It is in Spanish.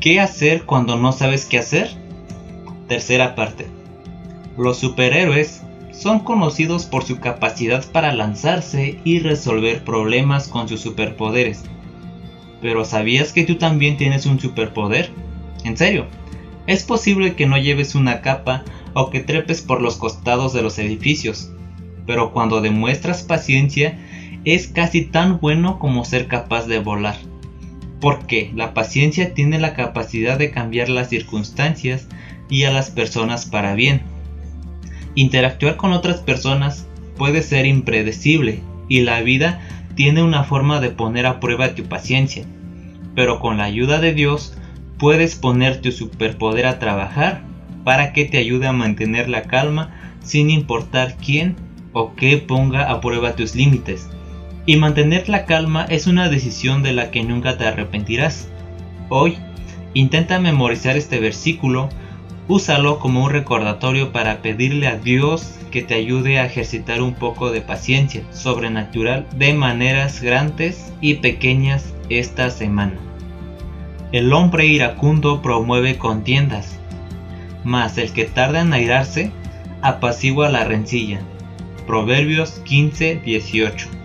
¿Qué hacer cuando no sabes qué hacer? Tercera parte. Los superhéroes son conocidos por su capacidad para lanzarse y resolver problemas con sus superpoderes. Pero ¿sabías que tú también tienes un superpoder? En serio, es posible que no lleves una capa o que trepes por los costados de los edificios, pero cuando demuestras paciencia es casi tan bueno como ser capaz de volar. Porque la paciencia tiene la capacidad de cambiar las circunstancias y a las personas para bien. Interactuar con otras personas puede ser impredecible y la vida tiene una forma de poner a prueba tu paciencia. Pero con la ayuda de Dios puedes poner tu superpoder a trabajar para que te ayude a mantener la calma sin importar quién o qué ponga a prueba tus límites. Y mantener la calma es una decisión de la que nunca te arrepentirás. Hoy, intenta memorizar este versículo, úsalo como un recordatorio para pedirle a Dios que te ayude a ejercitar un poco de paciencia sobrenatural de maneras grandes y pequeñas esta semana. El hombre iracundo promueve contiendas, mas el que tarda en airarse apacigua la rencilla. Proverbios 15:18